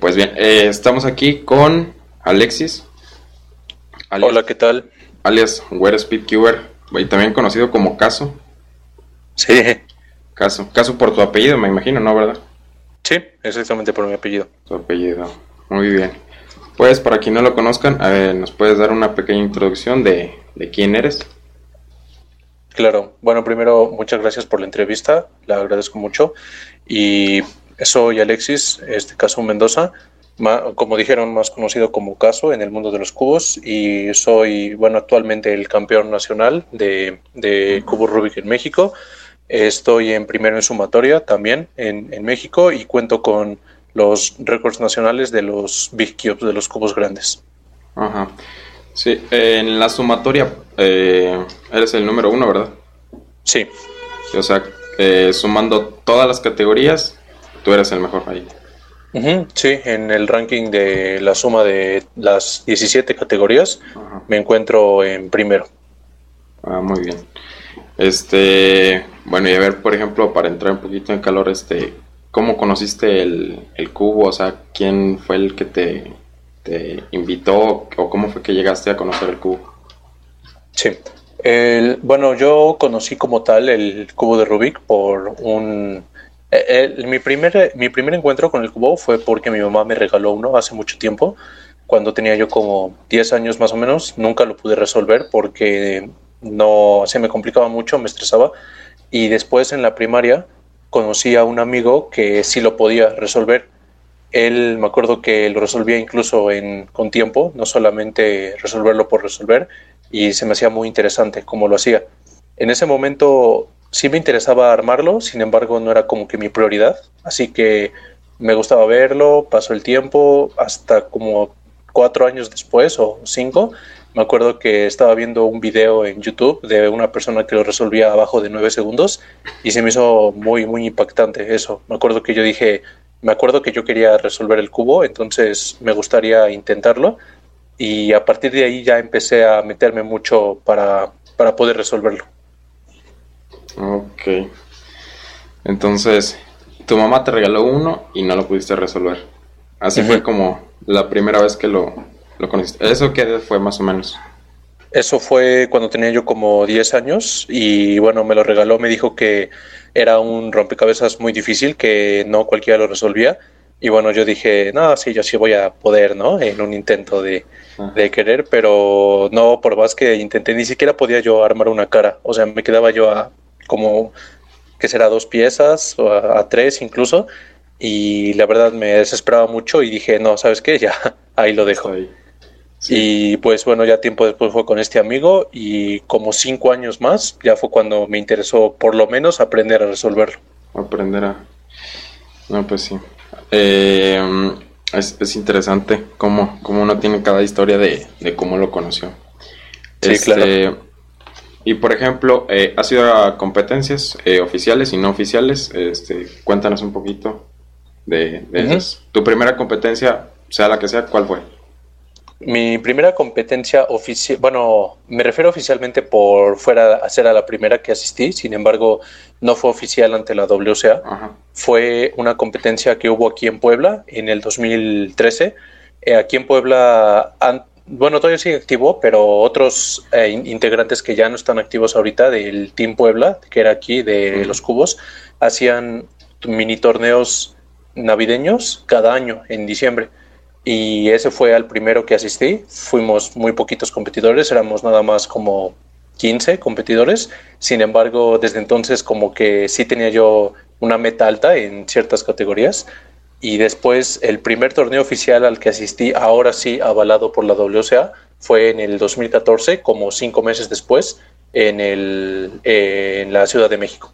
Pues bien, eh, estamos aquí con Alexis. Hola, ¿qué tal? Alias Where Speedcuber, y también conocido como Caso. Sí. Caso. Caso por tu apellido, me imagino, ¿no? ¿Verdad? Sí, exactamente por mi apellido. Tu apellido. Muy bien. Pues para quien no lo conozcan, a ver, ¿nos puedes dar una pequeña introducción de, de quién eres? Claro, bueno, primero muchas gracias por la entrevista, la agradezco mucho. Y soy Alexis, este caso Mendoza, como dijeron, más conocido como Caso en el mundo de los cubos y soy, bueno, actualmente el campeón nacional de, de cubos Rubik en México. Estoy en primero en sumatoria también en, en México y cuento con los récords nacionales de los Big Cubes, de los cubos grandes. Ajá. Sí, en la sumatoria eh, eres el número uno, ¿verdad? Sí. O sea, eh, sumando todas las categorías, tú eres el mejor ahí. sí, en el ranking de la suma de las 17 categorías me encuentro en primero. Ah, muy bien. Este, bueno, y a ver, por ejemplo, para entrar un poquito en calor, este, ¿cómo conociste el, el cubo? O sea, ¿quién fue el que te, te invitó o cómo fue que llegaste a conocer el cubo? Sí, el, bueno, yo conocí como tal el cubo de Rubik por un... mi, primer, mi primer encuentro con el cubo fue porque mi mamá me regaló uno hace mucho tiempo, cuando tenía yo como 10 años más o menos. Nunca lo pude resolver porque no se me complicaba mucho, me estresaba. Y después en la primaria conocí a un amigo que sí lo podía resolver. Él me acuerdo que lo resolvía incluso en, con tiempo, no solamente resolverlo por resolver y se me hacía muy interesante cómo lo hacía. En ese momento sí me interesaba armarlo, sin embargo no era como que mi prioridad, así que me gustaba verlo, pasó el tiempo, hasta como cuatro años después o cinco, me acuerdo que estaba viendo un video en YouTube de una persona que lo resolvía abajo de nueve segundos y se me hizo muy, muy impactante eso. Me acuerdo que yo dije, me acuerdo que yo quería resolver el cubo, entonces me gustaría intentarlo y a partir de ahí ya empecé a meterme mucho para, para poder resolverlo. Ok. Entonces, tu mamá te regaló uno y no lo pudiste resolver. Así fue como la primera vez que lo, lo conociste. ¿Eso qué fue más o menos? Eso fue cuando tenía yo como 10 años y bueno, me lo regaló, me dijo que era un rompecabezas muy difícil, que no cualquiera lo resolvía y bueno, yo dije, no, sí, yo sí voy a poder, ¿no? En un intento de, de, querer, pero no, por más que intenté, ni siquiera podía yo armar una cara. O sea, me quedaba yo a como, que será dos piezas, o a, tres incluso. Y la verdad me desesperaba mucho y dije, no, ¿sabes qué? Ya, ahí lo dejo. Y pues bueno, ya tiempo después fue con este amigo y como cinco años más, ya fue cuando me interesó por lo menos aprender a resolverlo. Aprender a... No, pues sí. Eh, es, interesante cómo, cómo, uno tiene cada historia de, cómo lo conoció. Sí, este, claro. Y por ejemplo, eh, ¿has ido a competencias eh, oficiales y no oficiales? Este, cuéntanos un poquito de, de Tu primera competencia, sea la que sea, ¿cuál fue? Mi primera competencia oficial, bueno, me refiero oficialmente por fuera a ser a la primera que asistí, sin embargo, no fue oficial ante la WCA. Fue una competencia que hubo aquí en Puebla en el 2013. Eh, aquí en Puebla, bueno, todavía sigue activo, pero otros eh, integrantes que ya no están activos ahorita del Team Puebla, que era aquí de los cubos, hacían mini torneos navideños cada año en diciembre y ese fue al primero que asistí. Fuimos muy poquitos competidores, éramos nada más como 15 competidores. Sin embargo, desde entonces como que sí tenía yo una meta alta en ciertas categorías. Y después el primer torneo oficial al que asistí, ahora sí avalado por la WCA, fue en el 2014, como cinco meses después, en, el, en la Ciudad de México.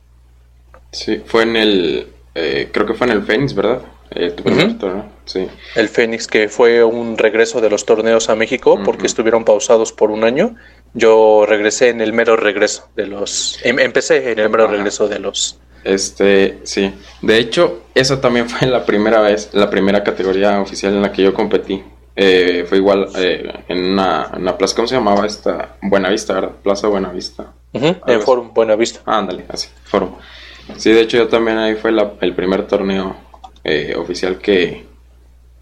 Sí, fue en el, eh, creo que fue en el Fénix, ¿verdad? Eh, sí. El Fénix, que fue un regreso de los torneos a México porque estuvieron pausados por un año. Yo regresé en el mero regreso de los. Em, empecé en el mero regreso de los. Este, sí. De hecho, esa también fue la primera vez, la primera categoría oficial en la que yo competí. Eh, fue igual eh, en, una, plaza, ¿cómo se llamaba esta? Buenavista, ¿verdad? Plaza Buenavista. En Forum Buenavista. Ah, ándale, así, Forum. Sí, de hecho yo también ahí fue el primer torneo eh, oficial que,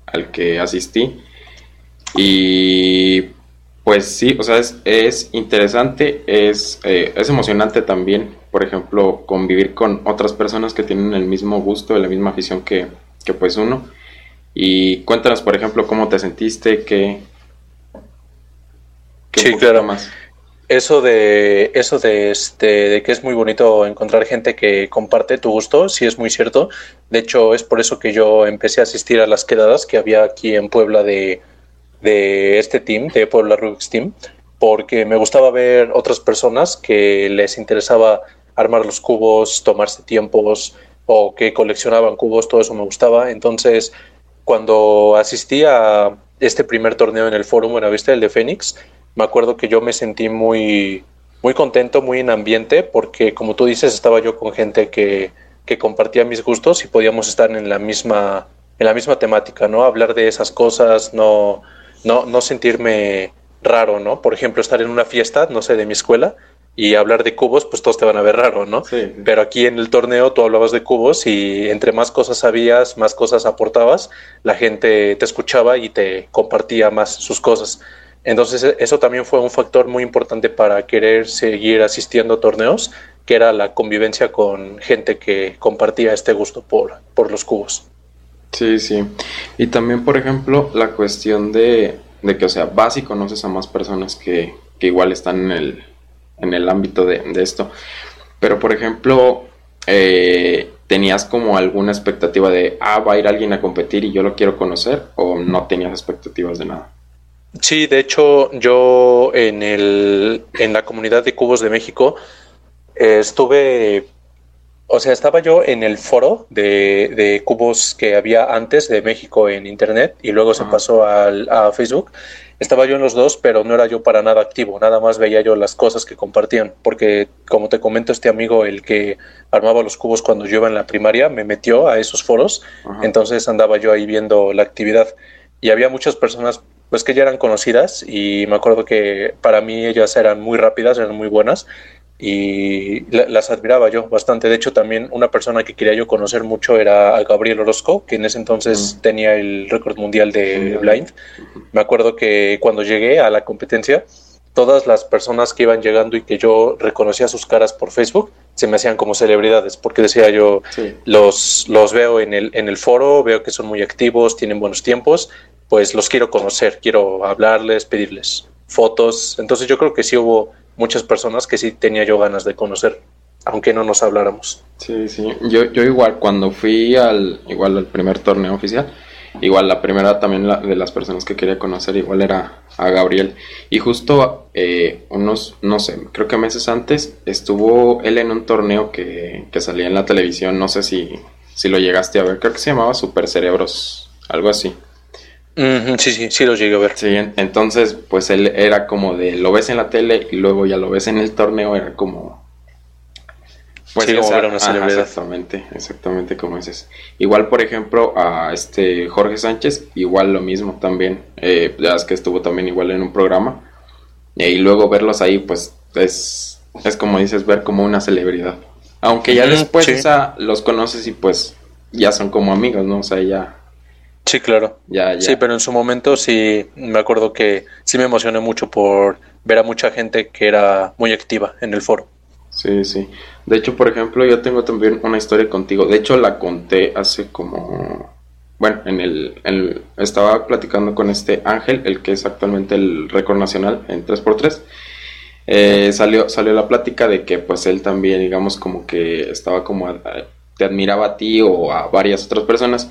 al que asistí. Y pues sí, o sea, es, es interesante, es, eh, es emocionante también, por ejemplo, convivir con otras personas que tienen el mismo gusto, la misma afición que, que pues uno. Y cuéntanos, por ejemplo, cómo te sentiste, qué... sí, claro. Más. Eso de eso de este de que es muy bonito encontrar gente que comparte tu gusto, sí es muy cierto. De hecho, es por eso que yo empecé a asistir a las quedadas que había aquí en Puebla de de este team, de Puebla Rubik's Team, porque me gustaba ver otras personas que les interesaba armar los cubos, tomarse tiempos o que coleccionaban cubos, todo eso me gustaba. Entonces, cuando asistí a este primer torneo en el Fórum Buenavista, el de Fénix, me acuerdo que yo me sentí muy, muy contento, muy en ambiente, porque como tú dices, estaba yo con gente que, que compartía mis gustos y podíamos estar en la misma, en la misma temática, ¿no? Hablar de esas cosas, no, no, no sentirme raro, ¿no? Por ejemplo, estar en una fiesta, no sé, de mi escuela y hablar de cubos, pues todos te van a ver raro, ¿no? Sí. Pero aquí en el torneo tú hablabas de cubos y entre más cosas sabías, más cosas aportabas, la gente te escuchaba y te compartía más sus cosas. Entonces e, eso también fue un factor muy importante para querer seguir asistiendo a torneos, que era la convivencia con gente que compartía este gusto por, por los cubos. Sí, sí. Y también, por ejemplo, la cuestión de, que, o sea, vas y conoces a más personas que, igual están en el, en el ámbito de, esto. Pero, por ejemplo, eh, ¿tenías como alguna expectativa de, ah, va a ir alguien a competir y yo lo quiero conocer? ¿O no tenías expectativas de nada? Sí, de hecho, yo en, el, en la comunidad de Cubos de México eh, estuve o sea, estaba yo en el foro de, cubos que había antes de México en Internet y luego se pasó al, a Facebook. Estaba yo en los dos, pero no era yo para nada activo, nada más veía yo las cosas que compartían, porque como te comento, este amigo, el que armaba los cubos cuando yo iba en la primaria, me metió a esos foros, entonces andaba yo ahí viendo la actividad. Y había muchas personas pues que ya eran conocidas y me acuerdo que para mí ellas eran muy rápidas, eran muy buenas y las admiraba yo bastante. De hecho, también una persona que quería yo conocer mucho era a Gabriel Orozco, que en ese entonces tenía el récord mundial de blind. Me acuerdo que cuando llegué a la competencia, todas las personas que iban llegando y que yo reconocía sus caras por Facebook se me hacían como celebridades, porque decía yo, los, los veo en el, en el foro, veo que son muy activos, tienen buenos tiempos, pues los quiero conocer, quiero hablarles, pedirles fotos. Entonces yo creo que sí hubo muchas personas que sí tenía yo ganas de conocer, aunque no nos habláramos. Sí, sí, yo, yo igual cuando fui al, igual al primer torneo oficial, igual la primera también de las personas que quería conocer igual era a Gabriel. Y justo eh, unos no sé creo que meses antes estuvo él en un torneo que, que salía en la televisión no sé si, si lo llegaste a ver creo que se llamaba Super Cerebros algo así sí, sí, sí lo llegué a ver. Sí, entonces pues él era como de lo ves en la tele y luego ya lo ves en el torneo, era como... Pues sí, como una celebridad. exactamente, exactamente como dices. Igual, por ejemplo, a este Jorge Sánchez, igual lo mismo también. Eh, ya es que estuvo también igual en un programa. Y luego verlos ahí, pues es, es como dices, ver como una celebridad. Aunque ya después esa, los conoces y pues ya son como amigos, ¿no? O sea, ya Sí, claro. Ya, ya. Sí, pero en su momento sí me acuerdo que sí me emocioné mucho por ver a mucha gente que era muy activa en el foro. Sí, sí. De hecho, por ejemplo, yo tengo también una historia contigo. De hecho, la conté hace como... Bueno, en el, estaba platicando con este Ángel, el que es actualmente el récord nacional en 3x3. Eh, salió, salió la plática de que pues él también, digamos, como que estaba como... te admiraba a ti o a varias otras personas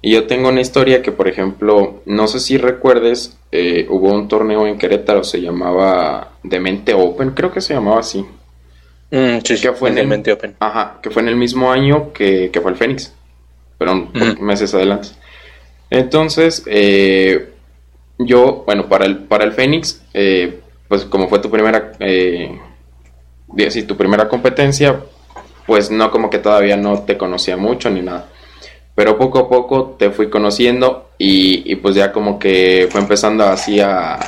y yo tengo una historia que, por ejemplo, no sé si recuerdes, eh, hubo un torneo en Querétaro, se llamaba Demente Open, creo que se llamaba así. Mm, sí, que fue en el, Open. Ajá, que fue en el mismo año que, fue el Fénix, pero meses adelante. Entonces, eh, yo, bueno, para el, para el Fénix, eh, pues como fue tu primera, eh, tu primera competencia, pues no como que todavía no te conocía mucho ni nada pero poco a poco te fui conociendo y, pues ya como que fue empezando así a,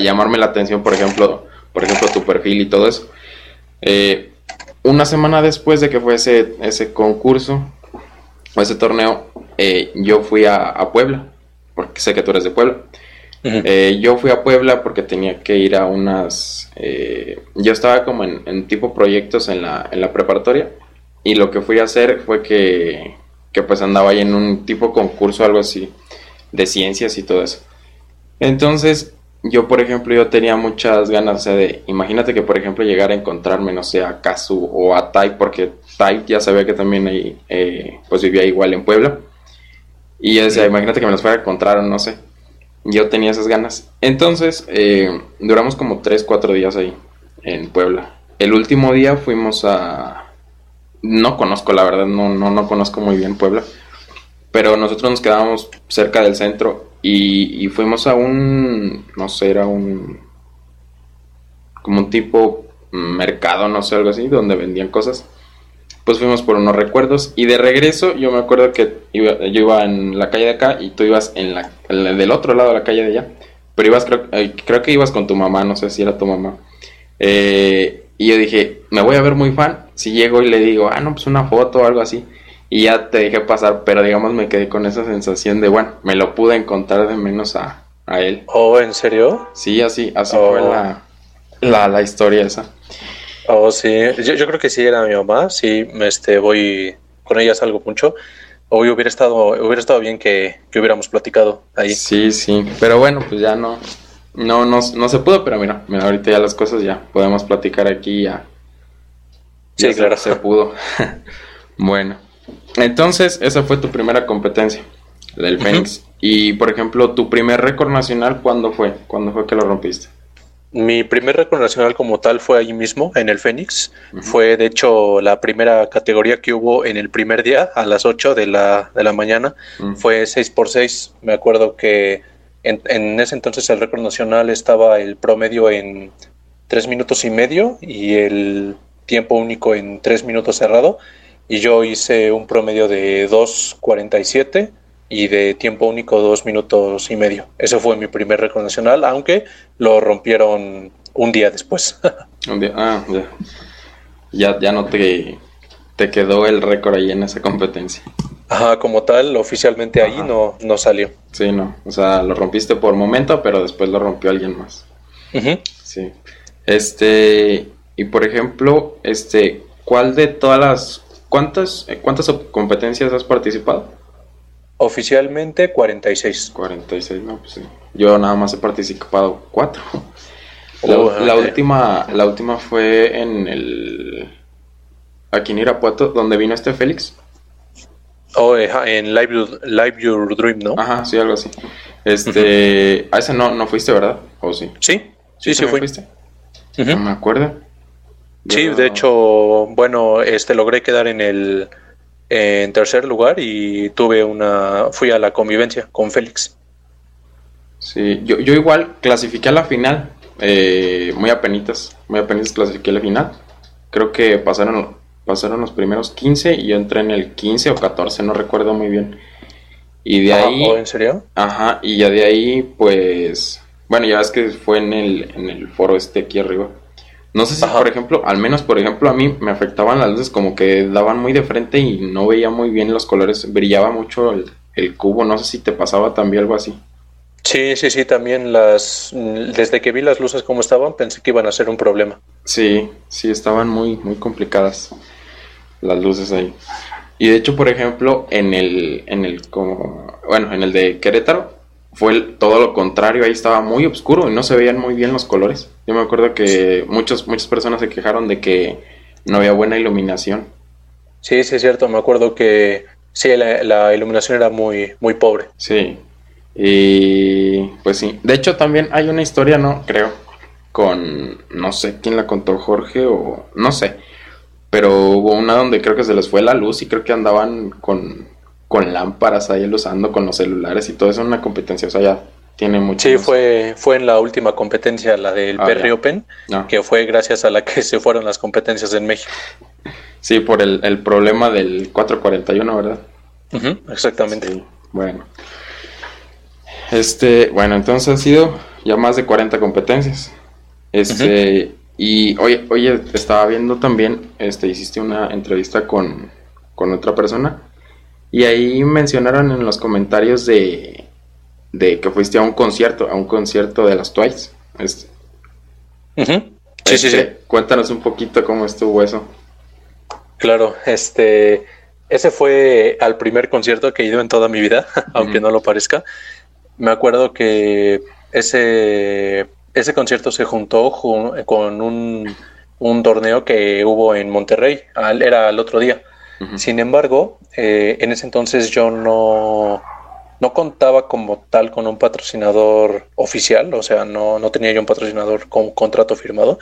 llamarme la atención, por ejemplo, por ejemplo tu perfil y todo eso. Eh, una semana después de que fue ese, ese concurso o ese torneo, eh, yo fui a, Puebla porque sé que tú eres de Puebla. Eh, yo fui a Puebla porque tenía que ir a unas... Eh, yo estaba como en, tipo proyectos en la, en la preparatoria y lo que fui a hacer fue que, que pues andaba ahí en un tipo concurso, algo así, de ciencias y todo eso. Entonces, yo por ejemplo, yo tenía muchas ganas, de, imagínate que por ejemplo llegara a encontrarme, no sé, a Kazu o a Tai, porque Tai ya sabía que también ahí, eh, pues vivía igual en Puebla. Y yo decía, imagínate que me los fuera a encontrar, no sé. Yo tenía esas ganas. Entonces, eh, duramos como 3, 4 días ahí, en Puebla. El último día fuimos a... No conozco, la verdad, no, no, no conozco muy bien Puebla. Pero nosotros nos quedábamos cerca del centro y, fuimos a un, no sé, era un, como un tipo mercado, no sé, algo así, donde vendían cosas. Pues fuimos por unos recuerdos y de regreso yo me acuerdo que yo iba en la calle de acá y tú ibas en la, del otro lado de la calle de allá. Pero ibas, creo, eh, creo que ibas con tu mamá, no sé si era tu mamá. Eh, y yo dije, me voy a ver muy fan si llego y le digo, ah, no, pues una foto o algo así y ya te dejé pasar, pero digamos me quedé con esa sensación de, bueno, me lo pude encontrar de menos a, a él. ¿Oh, en serio? Sí, así, así fue oh. la, la, la, historia esa. Oh, sí, yo, yo, creo que sí era mi mamá, sí, este, voy, con ella salgo mucho. Hoy hubiera estado, hubiera estado bien que, que, hubiéramos platicado ahí. Sí, sí, pero bueno, pues ya no, no, no, no se pudo, pero mira, mira, ahorita ya las cosas ya podemos platicar aquí ya. Sí, claro. Se pudo. bueno. Entonces, esa fue tu primera competencia, del Fénix. Y, por ejemplo, tu primer récord nacional, ¿cuándo fue? ¿Cuándo fue que lo rompiste? Mi primer récord nacional como tal fue allí mismo, en el Fénix. Fue, de hecho, la primera categoría que hubo en el primer día, a las 8 de la, de la mañana. Fue 6x6. Me acuerdo que en, ese entonces el récord nacional estaba el promedio en 3 minutos y medio y el tiempo único en 3 minutos cerrado y yo hice un promedio de 2.47 y de tiempo único 2 minutos y medio. Ese fue mi primer récord nacional, aunque lo rompieron un día después. un día, ah, ya. Ya, no te, te quedó el récord ahí en esa competencia. Ajá, como tal, oficialmente ahí no, no salió. Sí, no. O sea, lo rompiste por momento, pero después lo rompió alguien más. Sí. Este, y por ejemplo, este, ¿cuál de todas las ¿Cuántas, ¿Cuántas competencias has participado? Oficialmente 46. 46, no, pues sí. Yo nada más he participado cuatro. La, oh, última, la última fue en el. Aquí en Irapuato, donde vino este Félix. Oh, en Live, Live Your Dream, ¿no? Ajá, sí, algo así. Este. A ese no, no fuiste, ¿verdad? ¿O sí? Sí, sí, sí, fuiste. No me acuerdo. Sí, de hecho, bueno, este logré quedar en el en tercer lugar y tuve una fui a la convivencia con Félix. Sí, yo, yo igual clasifiqué a la final, eh, muy apenitas, muy apenitas clasifiqué a la final. Creo que pasaron pasaron los primeros 15 y yo entré en el 15 o 14, no recuerdo muy bien. Y de ahí... ¿Oh, ¿En serio? Ajá, y ya de ahí, pues... Bueno, ya ves que fue en el, en el foro este aquí arriba. No sé si, por ejemplo, al menos, por ejemplo, a mí me afectaban las luces como que daban muy de frente y no veía muy bien los colores, brillaba mucho el, cubo, no sé si te pasaba también algo así. Sí, sí, sí, también las... Desde que vi las luces como estaban, pensé que iban a ser un problema. Sí, sí, estaban muy, muy complicadas las luces ahí. Y de hecho, por ejemplo, en el, en el, como, bueno, en el de Querétaro, fue todo lo contrario, ahí estaba muy oscuro y no se veían muy bien los colores. Yo me acuerdo que muchos, muchas personas se quejaron de que no había buena iluminación. Sí, sí es cierto, me acuerdo que sí, la, iluminación era muy, muy pobre. Sí, y pues sí. De hecho también hay una historia, ¿no? Creo, con, no sé quién la contó, Jorge o no sé, pero hubo una donde creo que se les fue la luz y creo que andaban con con lámparas ahí usando con los celulares y todo eso, una competencia, o sea, ya tiene mucho. Sí, fue, fue en la última competencia, la del ah, Open, ah. que fue gracias a la que se fueron las competencias en México. Sí, por el, problema del 441, ¿verdad? exactamente. bueno. Este, bueno, entonces ha sido ya más de 40 competencias. Este, y oye, oye, estaba viendo también, este, hiciste una entrevista con, con otra persona y ahí mencionaron en los comentarios de, de que fuiste a un concierto, a un concierto de las Twice. Este, Sí, sí, sí. este, Cuéntanos un poquito cómo estuvo eso. Claro, este, ese fue al primer concierto que he ido en toda mi vida, aunque no lo parezca. Me acuerdo que ese, ese concierto se juntó ju- con un, un torneo que hubo en Monterrey, al- era el otro día. Sin embargo, eh, en ese entonces yo no, no contaba como tal con un patrocinador oficial, o sea, no, no tenía yo un patrocinador con contrato firmado.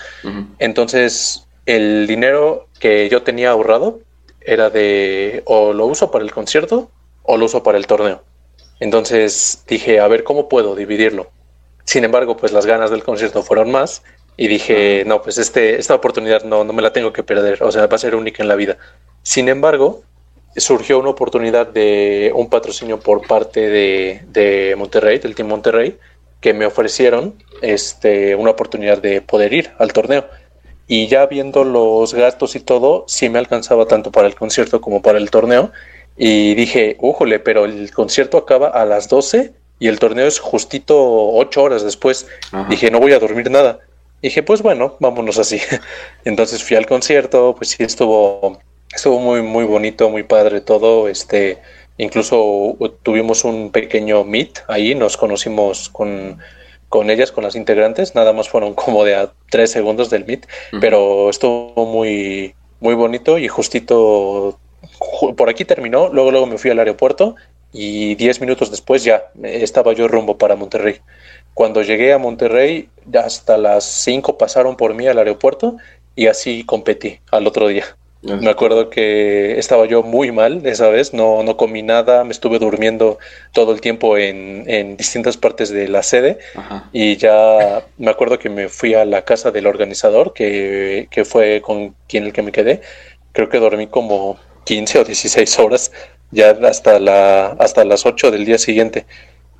Entonces, el dinero que yo tenía ahorrado era de o lo uso para el concierto o lo uso para el torneo. Entonces dije, a ver cómo puedo dividirlo. Sin embargo, pues las ganas del concierto fueron más y dije, no, pues este, esta oportunidad no, no me la tengo que perder, o sea, va a ser única en la vida. Sin embargo, surgió una oportunidad de un patrocinio por parte de, de Monterrey, del Team Monterrey, que me ofrecieron este, una oportunidad de poder ir al torneo. Y ya viendo los gastos y todo, sí me alcanzaba tanto para el concierto como para el torneo. Y dije, újole, pero el concierto acaba a las 12 y el torneo es justito 8 horas después. Ajá. Dije, no voy a dormir nada. Dije, pues bueno, vámonos así. Entonces fui al concierto, pues sí estuvo, estuvo muy, muy bonito, muy padre todo. Este, incluso tuvimos un pequeño meet ahí, nos conocimos con, con ellas, con las integrantes, nada más fueron como de a tres segundos del meet, pero estuvo muy, muy bonito y justito ju- por aquí terminó, luego, luego me fui al aeropuerto y diez minutos después ya estaba yo rumbo para Monterrey. Cuando llegué a Monterrey, hasta las 5 pasaron por mí al aeropuerto y así competí al otro día. Me acuerdo que estaba yo muy mal esa vez, no, no comí nada, me estuve durmiendo todo el tiempo en, en distintas partes de la sede Ajá. y ya me acuerdo que me fui a la casa del organizador, que, que fue con quien el que me quedé. Creo que dormí como 15 o 16 horas, ya hasta, la, hasta las 8 del día siguiente.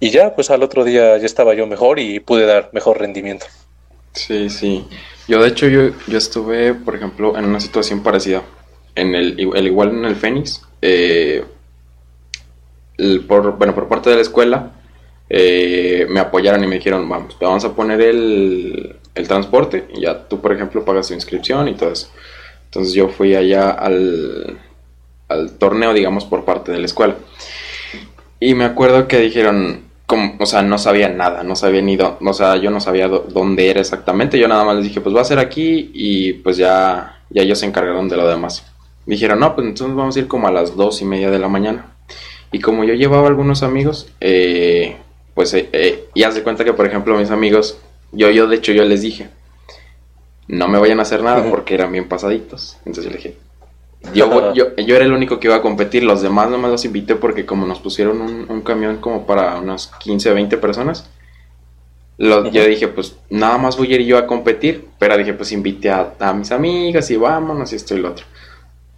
Y ya, pues al otro día ya estaba yo mejor y pude dar mejor rendimiento. Sí, sí. Yo, de hecho, yo, yo estuve, por ejemplo, en una situación parecida. En el, el igual en el Fénix. eh, el- por, bueno, por parte de la escuela, eh, me apoyaron y me dijeron, vamos, te vamos a poner el, el transporte y ya tú, por ejemplo, pagas tu inscripción y todo eso. Entonces yo fui allá al, al torneo, digamos, por parte de la escuela. Y me acuerdo que dijeron, como, o sea, no sabía nada, no sabía ni dónde, o sea, yo no sabía dó- dónde era exactamente, yo nada más les dije, pues va a ser aquí y pues ya, ya ellos se encargaron de lo demás. Dijeron, no, pues entonces vamos a ir como a las dos y media de la mañana. Y como yo llevaba algunos amigos, eh, pues, eh, eh, y haz de cuenta que, por ejemplo, mis amigos, yo, yo, de hecho, yo les dije, no me vayan a hacer nada porque eran bien pasaditos. Entonces yo le dije, yo, yo, yo era el único que iba a competir, los demás nomás los invité porque como nos pusieron un, un camión como para unas 15, 20 personas, yo dije, pues nada más voy a ir yo a competir, pero dije, pues invité a, a mis amigas y vámonos y esto y lo otro.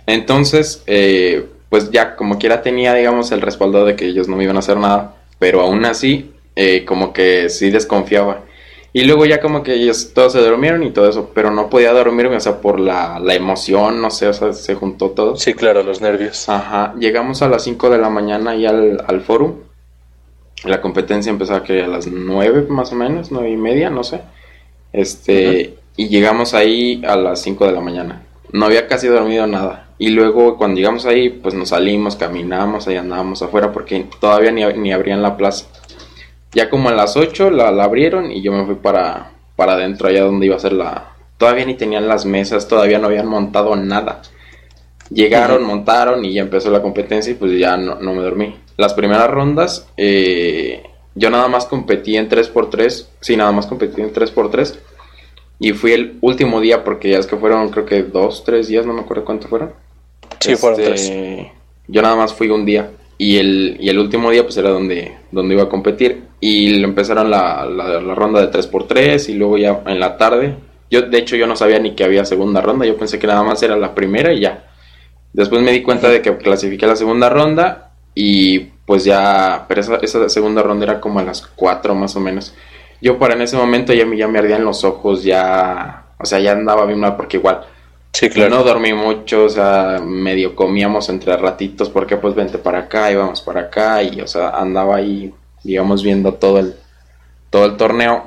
Entonces, eh, pues ya como quiera tenía, digamos, el respaldo de que ellos no me iban a hacer nada, pero aún así, eh, como que sí desconfiaba. Y luego ya como que ellos todos se durmieron y todo eso, pero no podía dormirme, o sea, por la, la emoción, no sé, o sea, se juntó todo. Sí, claro, los nervios. Ajá, llegamos a las 5 de la mañana y al, al foro. La competencia empezó que a las 9 más o menos, 9 y media, no sé. Este, y llegamos ahí a las 5 de la mañana. No había casi dormido nada. Y luego cuando llegamos ahí, pues nos salimos, caminamos, ahí andábamos afuera porque todavía ni, ni abrían la plaza. Ya como a las 8 la, la abrieron y yo me fui para, para adentro, allá donde iba a ser la... Todavía ni tenían las mesas, todavía no habían montado nada. Llegaron, montaron y ya empezó la competencia y pues ya no, no me dormí. Las primeras rondas, eh, yo nada más competí en 3x3, sí, nada más competí en 3x3. Y fui el último día porque ya es que fueron creo que dos, tres días, no me acuerdo cuánto fueron. Sí, fueron tres. Este, Yo nada más fui un día. Y el, y el último día pues era donde, donde iba a competir. Y empezaron la, la, la ronda de 3x3 y luego ya en la tarde. Yo de hecho yo no sabía ni que había segunda ronda. Yo pensé que nada más era la primera y ya. Después me di cuenta de que clasifiqué la segunda ronda y pues ya, pero esa, esa segunda ronda era como a las 4 más o menos. Yo para en ese momento ya me, ya me ardían los ojos, ya, o sea, ya andaba bien mal porque igual Sí, claro. no dormí mucho, o sea, medio comíamos entre ratitos porque pues vente para acá y vamos para acá y o sea, andaba ahí digamos, viendo todo el, todo el torneo.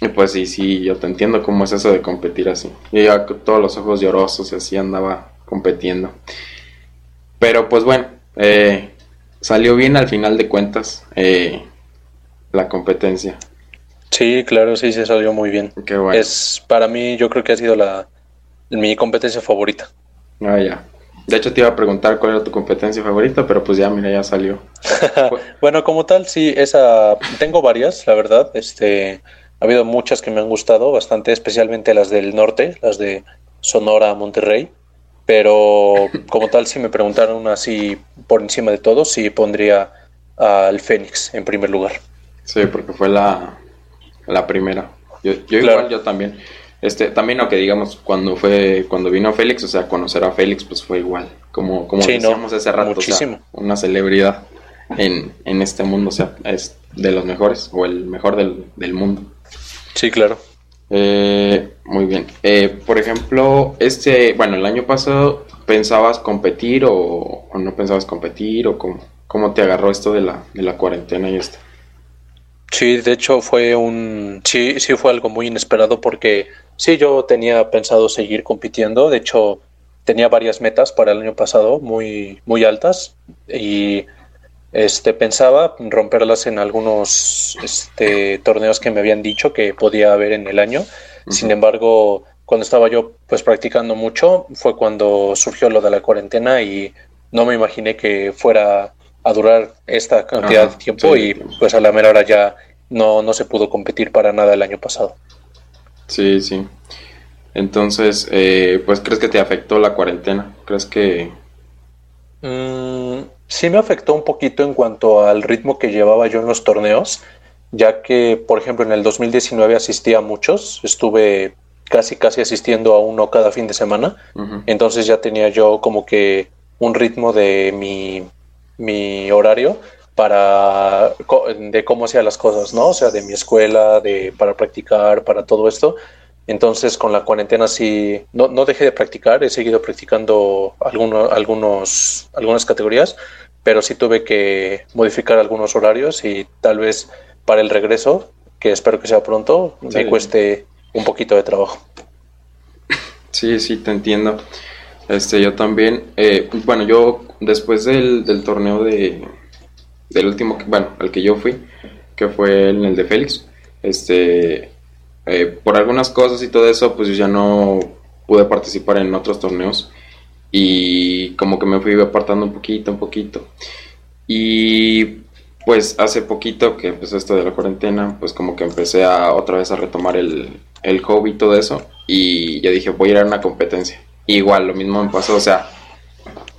Y pues sí, sí, yo te entiendo cómo es eso de competir así. Yo ya con todos los ojos llorosos y así andaba compitiendo. Pero pues bueno, eh, salió bien al final de cuentas eh, la competencia. Sí, claro, sí, se salió muy bien. Qué bueno. Es, para mí, yo creo que ha sido la, mi competencia favorita. Ah, ya. De hecho, te iba a preguntar cuál era tu competencia favorita, pero pues ya, mira, ya salió. bueno, como tal, sí, esa. Tengo varias, la verdad. Este. Ha habido muchas que me han gustado bastante, especialmente las del norte, las de Sonora, Monterrey. Pero como tal, si me preguntaron así por encima de todo, sí pondría al Fénix en primer lugar. Sí, porque fue la, la primera. Yo, yo igual, yo también. Este, también lo que digamos, cuando fue, cuando vino Félix, o sea, conocer a Félix, pues fue igual, como, como decíamos hace rato, muchísimo. una celebridad en, en, este mundo, o sea, es de los mejores, o el mejor del, del mundo. Sí, claro. Eh, muy bien. Eh, por ejemplo, este, bueno, el año pasado, ¿pensabas competir o, o no pensabas competir? ¿O cómo, cómo, te agarró esto de la, de la cuarentena y esto? Sí, de hecho fue un, sí, sí fue algo muy inesperado porque Sí, yo tenía pensado seguir compitiendo. De hecho, tenía varias metas para el año pasado muy, muy altas y este, pensaba romperlas en algunos este, torneos que me habían dicho que podía haber en el año. Sin embargo, cuando estaba yo pues practicando mucho fue cuando surgió lo de la cuarentena y no me imaginé que fuera a durar esta cantidad de tiempo y pues a la mera hora ya no, no se pudo competir para nada el año pasado. Sí, sí. Entonces, eh, pues, ¿crees que te afectó la cuarentena? ¿Crees que...? Mm, sí me afectó un poquito en cuanto al ritmo que llevaba yo en los torneos, ya que, por ejemplo, en el 2019 asistí a muchos, estuve casi, casi asistiendo a uno cada fin de semana, entonces ya tenía yo como que un ritmo de mi, mi horario para de cómo hacía las cosas, ¿no? O sea, de mi escuela, de para practicar, para todo esto. Entonces, con la cuarentena sí, no, no dejé de practicar, he seguido practicando algunos, algunos, algunas categorías, pero sí tuve que modificar algunos horarios y tal vez para el regreso, que espero que sea pronto, me cueste un poquito de trabajo. Sí, sí, te entiendo. Este, yo también, eh, bueno, yo después del, del torneo de, del último, bueno, al que yo fui, que fue en el de Félix, este, eh, por algunas cosas y todo eso, pues yo ya no pude participar en otros torneos y como que me fui apartando un poquito, un poquito. Y pues hace poquito que empezó esto de la cuarentena, pues como que empecé a otra vez a retomar el, el hobby y todo eso y ya dije, voy a ir a una competencia. igual, lo mismo me pasó, o sea,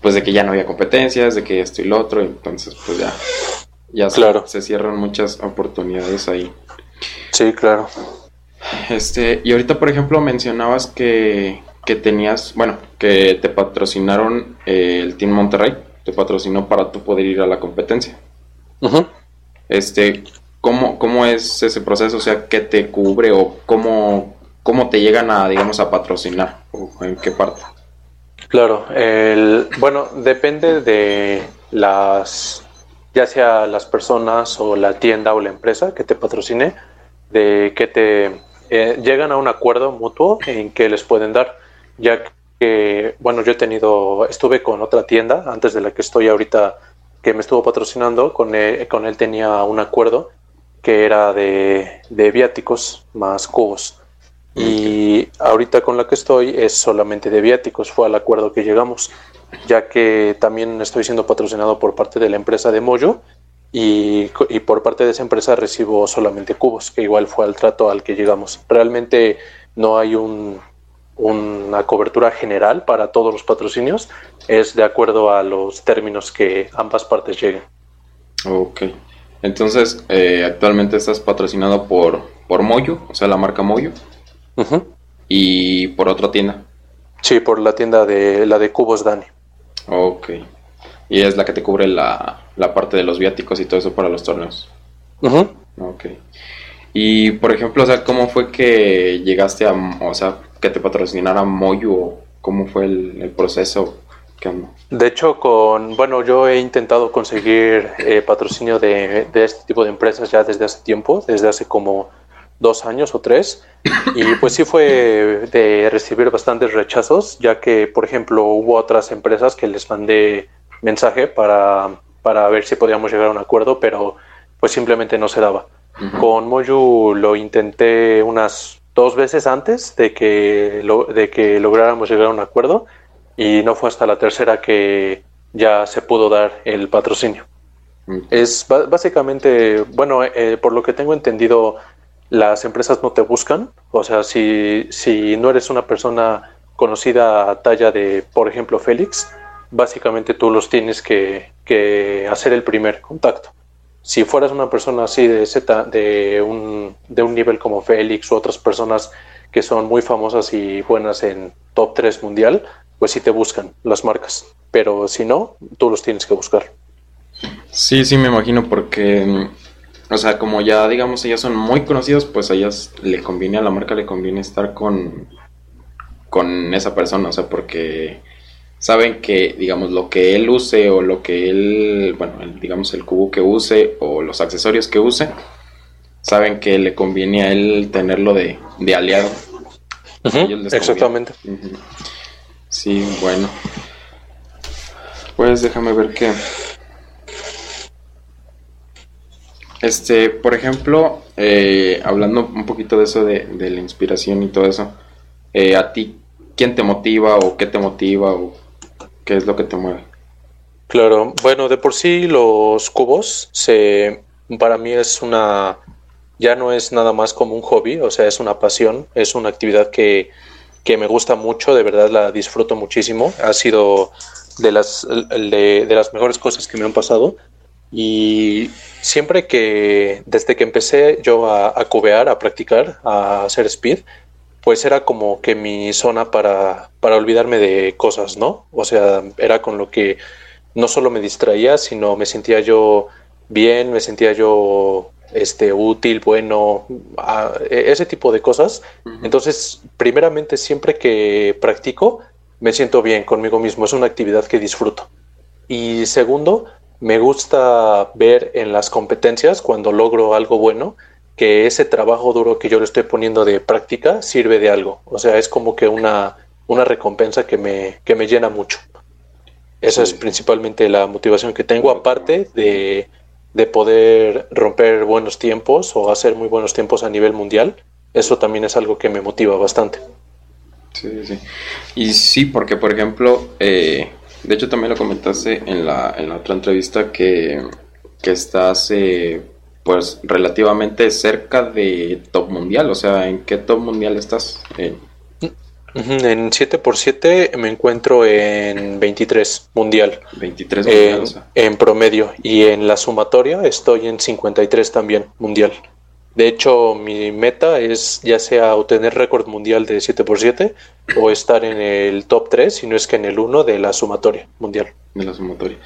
pues de que ya no había competencias, de que esto y lo otro, entonces pues ya, ya claro. se, cierran muchas oportunidades ahí. Sí, claro. Este, y ahorita por ejemplo mencionabas que, que tenías, bueno, que te patrocinaron eh, el Team Monterrey, te patrocinó para tú poder ir a la competencia. Este, ¿cómo, ¿cómo es ese proceso? O sea, ¿qué te cubre o cómo, cómo te llegan a, digamos, a patrocinar? ¿O en qué parte? Claro, el, bueno, depende de las, ya sea las personas o la tienda o la empresa que te patrocine, de que te eh, llegan a un acuerdo mutuo en que les pueden dar, ya que, bueno, yo he tenido, estuve con otra tienda antes de la que estoy ahorita, que me estuvo patrocinando, con él, con él tenía un acuerdo que era de, de viáticos más cubos. Y ahorita con la que estoy es solamente de viáticos, fue al acuerdo que llegamos, ya que también estoy siendo patrocinado por parte de la empresa de Moyo y, y, por parte de esa empresa recibo solamente cubos, que igual fue al trato al que llegamos. Realmente no hay un, una cobertura general para todos los patrocinios, es de acuerdo a los términos que ambas partes lleguen. Ok, entonces eh, actualmente estás patrocinado por, por Moyo, o sea, la marca Moyo. Y por otra tienda. Sí, por la tienda de la de Cubos Dani. Ok. Y es la que te cubre la, la parte de los viáticos y todo eso para los torneos. Ok. Y por ejemplo, o sea, ¿cómo fue que llegaste a, o sea, que te patrocinara Moyo? ¿Cómo fue el, proceso? De hecho, con bueno, yo he intentado conseguir eh, patrocinio de, de, este tipo de empresas ya desde hace tiempo, desde hace como dos años o tres, y pues sí fue de recibir bastantes rechazos, ya que, por ejemplo, hubo otras empresas que les mandé mensaje para, para ver si podíamos llegar a un acuerdo, pero pues simplemente no se daba. Con Moju lo intenté unas dos veces antes de que, lo, de que lográramos llegar a un acuerdo y no fue hasta la tercera que ya se pudo dar el patrocinio. Es básicamente, bueno, eh, por lo que tengo entendido, las empresas no te buscan. O sea, si, si no eres una persona conocida a talla de, por ejemplo, Félix, básicamente tú los tienes que, que hacer el primer contacto. Si fueras una persona así de, Z, de, un, de un nivel como Félix u otras personas que son muy famosas y buenas en top 3 mundial, pues sí te buscan las marcas. Pero si no, tú los tienes que buscar. Sí, sí, me imagino porque, o sea, como ya digamos ellas son muy conocidos, pues a ellas le conviene, a la marca le conviene estar con, con esa persona, o sea, porque saben que, digamos, lo que él use o lo que él, bueno, digamos, el cubo que use o los accesorios que use, saben que le conviene a él tenerlo de, de aliado. exactamente. Sí, bueno. Pues déjame ver qué. Este, por ejemplo, eh, hablando un poquito de eso de, la inspiración y todo eso, eh, ¿a ti quién te motiva o qué te motiva o ¿Qué es lo que te mueve? Claro, bueno, de por sí los cubos se, para mí es una, ya no es nada más como un hobby, o sea, es una pasión, es una actividad que, que me gusta mucho, de verdad la disfruto muchísimo, ha sido de las, de, de las mejores cosas que me han pasado y siempre que, desde que empecé yo a, a cubear, a practicar, a hacer speed, pues era como que mi zona para, para olvidarme de cosas, ¿no? O sea, era con lo que no solo me distraía, sino me sentía yo bien, me sentía yo este, útil, bueno, e, ese tipo de cosas. Entonces, primeramente, siempre que practico, me siento bien conmigo mismo, es una actividad que disfruto. Y segundo, me gusta ver en las competencias cuando logro algo bueno, que ese trabajo duro que yo le estoy poniendo de práctica sirve de algo. O sea, es como que una, una recompensa que me, que me llena mucho. Esa es principalmente la motivación que tengo, aparte de, de, poder romper buenos tiempos o hacer muy buenos tiempos a nivel mundial. Eso también es algo que me motiva bastante. Sí, sí. Y sí, porque por ejemplo, eh, de hecho también lo comentaste en la, en la otra entrevista que, que estás eh, pues relativamente cerca de top mundial. O sea, ¿en qué top mundial estás? En 7x7 me encuentro en 23 mundial. 23 mundial. En, promedio. Y en la sumatoria estoy en 53 también mundial. De hecho, mi meta es ya sea obtener récord mundial de 7x7 o estar en el top 3, si no es que en el 1 de la sumatoria mundial. De la sumatoria.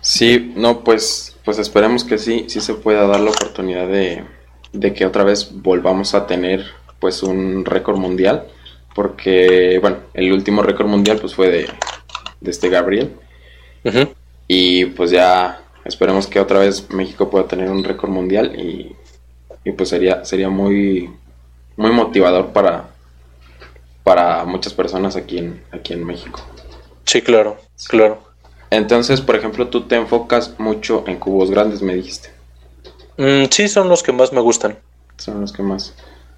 Sí, no, pues, pues esperemos que sí, sí se pueda dar la oportunidad de, que otra vez volvamos a tener pues un récord mundial, porque bueno, el último récord mundial pues fue de, este Gabriel. Y pues ya esperemos que otra vez México pueda tener un récord mundial y, y, pues sería, sería muy, muy motivador para, para muchas personas aquí en, aquí en México. Sí, claro, claro. Entonces, por ejemplo, tú te enfocas mucho en cubos grandes, me dijiste. Mm, sí, son los que más me gustan. Son los que más.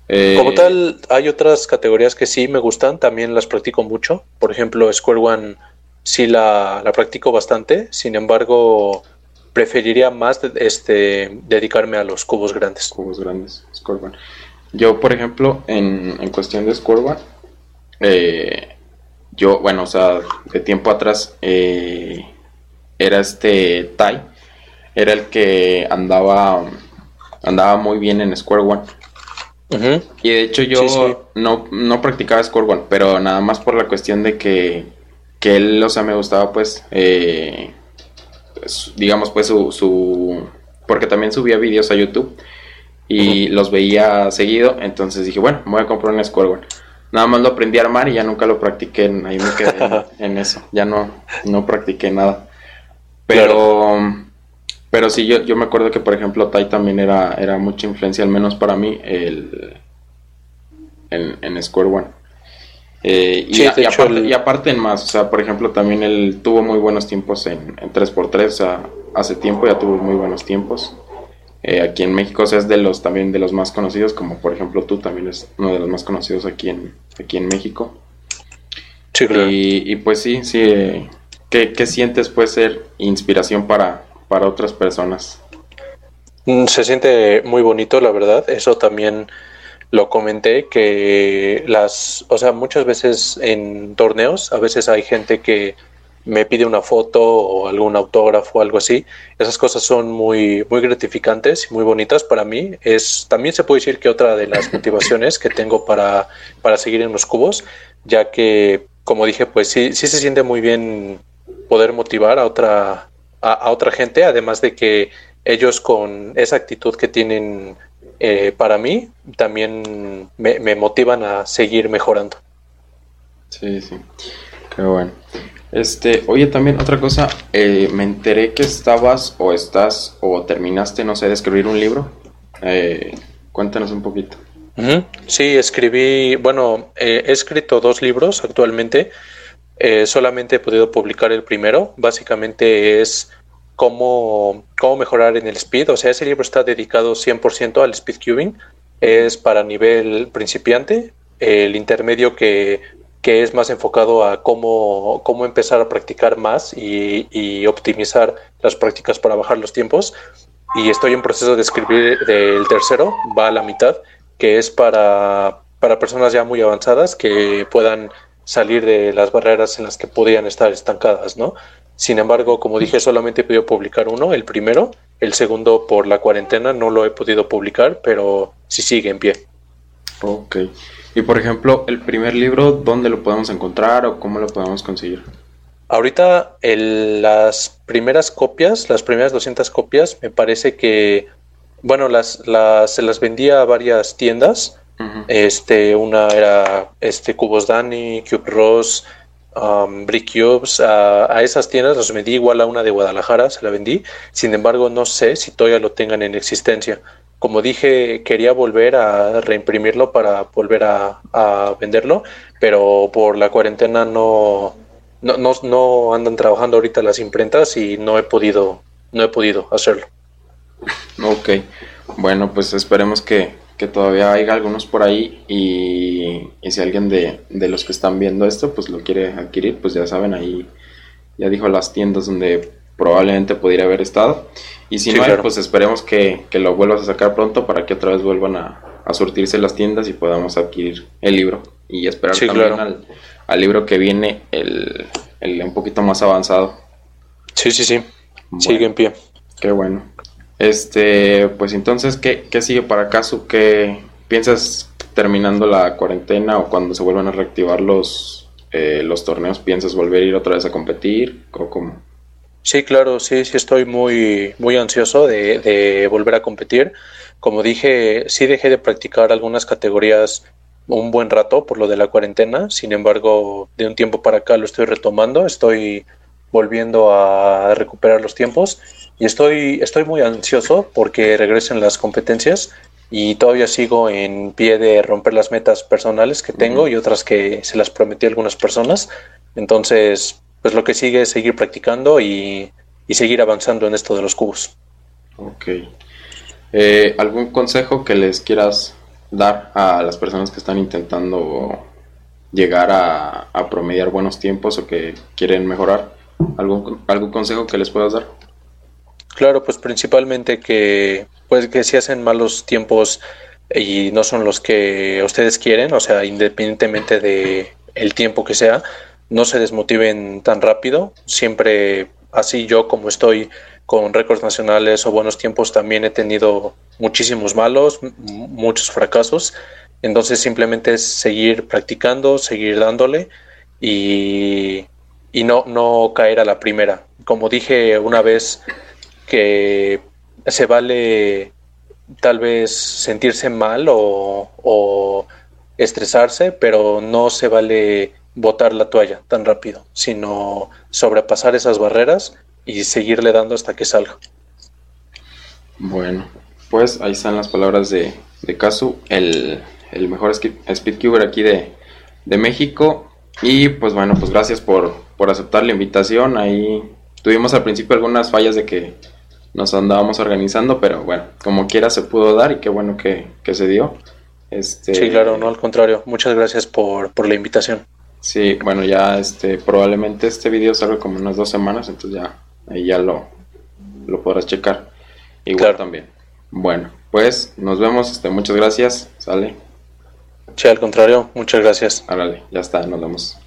Eh, Como tal, hay otras categorías que sí me gustan, también las practico mucho. Por ejemplo, Square One sí la, practico bastante, sin embargo, preferiría más este, dedicarme a los cubos grandes. Cubos grandes, One. Yo, por ejemplo, en, en cuestión de Square One, eh, yo, bueno, o sea, de tiempo atrás eh, era este Tai, era el que andaba andaba muy bien en Square One. Y de hecho yo No, no practicaba Square One, pero nada más por la cuestión de que, que él, o sea, me gustaba pues, eh, digamos pues su, su, porque también subía vídeos a YouTube y los veía seguido, entonces dije, bueno, me voy a comprar un Square One. nada más lo aprendí a armar y ya nunca lo practiqué, ahí me quedé en, eso, ya no, no practiqué nada. Pero, pero sí, yo, yo me acuerdo que, por ejemplo, Tai también era, era mucha influencia, al menos para mí, el, en, en Square One. Eh, y, aparte, en más, o sea, por ejemplo, también él tuvo muy buenos tiempos en, en 3x3, o sea, hace tiempo ya tuvo muy buenos tiempos. Eh, aquí en México o sea, es de los también de los más conocidos, como por ejemplo tú también es uno de los más conocidos aquí en, aquí en México. Sí, claro. y, pues sí, sí, eh, ¿qué, sientes puede ser inspiración para, para otras personas? Mm, se siente muy bonito, la verdad. Eso también lo comenté que las, o sea, muchas veces en torneos, a veces hay gente que me pide una foto o algún autógrafo o algo así. Esas cosas son muy, muy gratificantes y muy bonitas para mí. Es, también se puede decir que otra de las motivaciones que tengo para, para seguir en los cubos, ya que, como dije, pues sí, sí se siente muy bien poder motivar a otra, a otra gente, además de que ellos con esa actitud que tienen eh, para mí también me, motivan a seguir mejorando. Sí, sí, qué bueno. Este, oye, también otra cosa, eh, me enteré que estabas o estás o terminaste, no sé, de escribir un libro. Eh, cuéntanos un poquito. Sí, escribí, bueno, he escrito dos libros actualmente. solamente he podido publicar el primero. Básicamente es cómo, cómo mejorar en el speed. O sea, ese libro está dedicado 100% al speed cubing. Es para nivel principiante. El intermedio que, que es más enfocado a cómo, cómo empezar a practicar más y, y, optimizar las prácticas para bajar los tiempos. Y estoy en proceso de escribir del tercero, va a la mitad, que es para, para personas ya muy avanzadas que puedan salir de las barreras en las que podían estar estancadas, ¿no? Sin embargo, como dije, solamente he podido publicar uno, el primero. El segundo, por la cuarentena, no lo he podido publicar, pero sí sigue en pie. Ok. Y por ejemplo, el primer libro, ¿dónde lo podemos encontrar o cómo lo podemos conseguir? Ahorita las primeras copias, las primeras 200 copias, me parece que, bueno, las, las, se las vendía a varias tiendas. Este, una era este Cubos Dani, Cube Ross, um, Brick Cubes, a, esas tiendas los vendí igual a una de Guadalajara, se la vendí. Sin embargo, no sé si todavía lo tengan en existencia. Como dije, quería volver a reimprimirlo para volver a, venderlo, pero por la cuarentena no, no, no, no, andan trabajando ahorita las imprentas y no he podido, no he podido hacerlo. Ok, bueno, pues esperemos que, que todavía hay algunos por ahí y, si alguien de, los que están viendo esto pues lo quiere adquirir, pues ya saben, ahí ya dijo las tiendas donde probablemente pudiera haber estado. Y si no hay, pues esperemos que, lo vuelvas a sacar pronto para que otra vez vuelvan a, surtirse las tiendas y podamos adquirir el libro. Y esperar también al, libro que viene, el, un poquito más avanzado. Sí, sí, sí. Sigue en pie. Qué bueno. Este, pues entonces, ¿qué, qué sigue para Casu? ¿Qué piensas terminando la cuarentena o cuando se vuelvan a reactivar los, eh, los torneos? ¿Piensas volver a ir otra vez a competir? ¿O cómo? Sí, claro, sí, sí estoy muy, muy ansioso de, de volver a competir. Como dije, sí dejé de practicar algunas categorías un buen rato por lo de la cuarentena. Sin embargo, de un tiempo para acá lo estoy retomando. Estoy volviendo a recuperar los tiempos y estoy, estoy muy ansioso porque regresen las competencias y todavía sigo en pie de romper las metas personales que tengo y otras que se las prometí a algunas personas. Entonces, pues lo que sigue es seguir practicando y, seguir avanzando en esto de los cubos. Ok. Eh, ¿Algún consejo que les quieras dar a las personas que están intentando llegar a, a promediar buenos tiempos o que quieren mejorar? ¿Algún, ¿Algún consejo que les puedas dar? Claro, pues principalmente que, pues que si hacen malos tiempos y no son los que ustedes quieren, o sea, independientemente de el tiempo que sea, no se desmotiven tan rápido. Siempre así yo como estoy con récords nacionales o buenos tiempos también he tenido muchísimos malos, muchos fracasos. Entonces simplemente es seguir practicando, seguir dándole y, y no, no caer a la primera. Como dije una vez, que se vale tal vez sentirse mal o, estresarse, pero no se vale botar la toalla tan rápido, sino sobrepasar esas barreras y seguirle dando hasta que salga. Bueno, pues ahí están las palabras de, de Kazu, el, el mejor speedcuber aquí de, de, México. Y pues bueno, pues gracias por, por aceptar la invitación. Ahí tuvimos al principio algunas fallas de que nos andábamos organizando, pero bueno, como quiera se pudo dar y qué bueno que, que se dio. Este... Sí, claro, no al contrario. Muchas gracias por, por la invitación. Sí, bueno, ya este, probablemente este video salga como unas dos semanas, entonces ya ahí ya lo, lo podrás checar. Igual también. Bueno, pues nos vemos, este, muchas gracias, sale. Sí, al contrario, muchas gracias. Árale, ya está, nos vemos.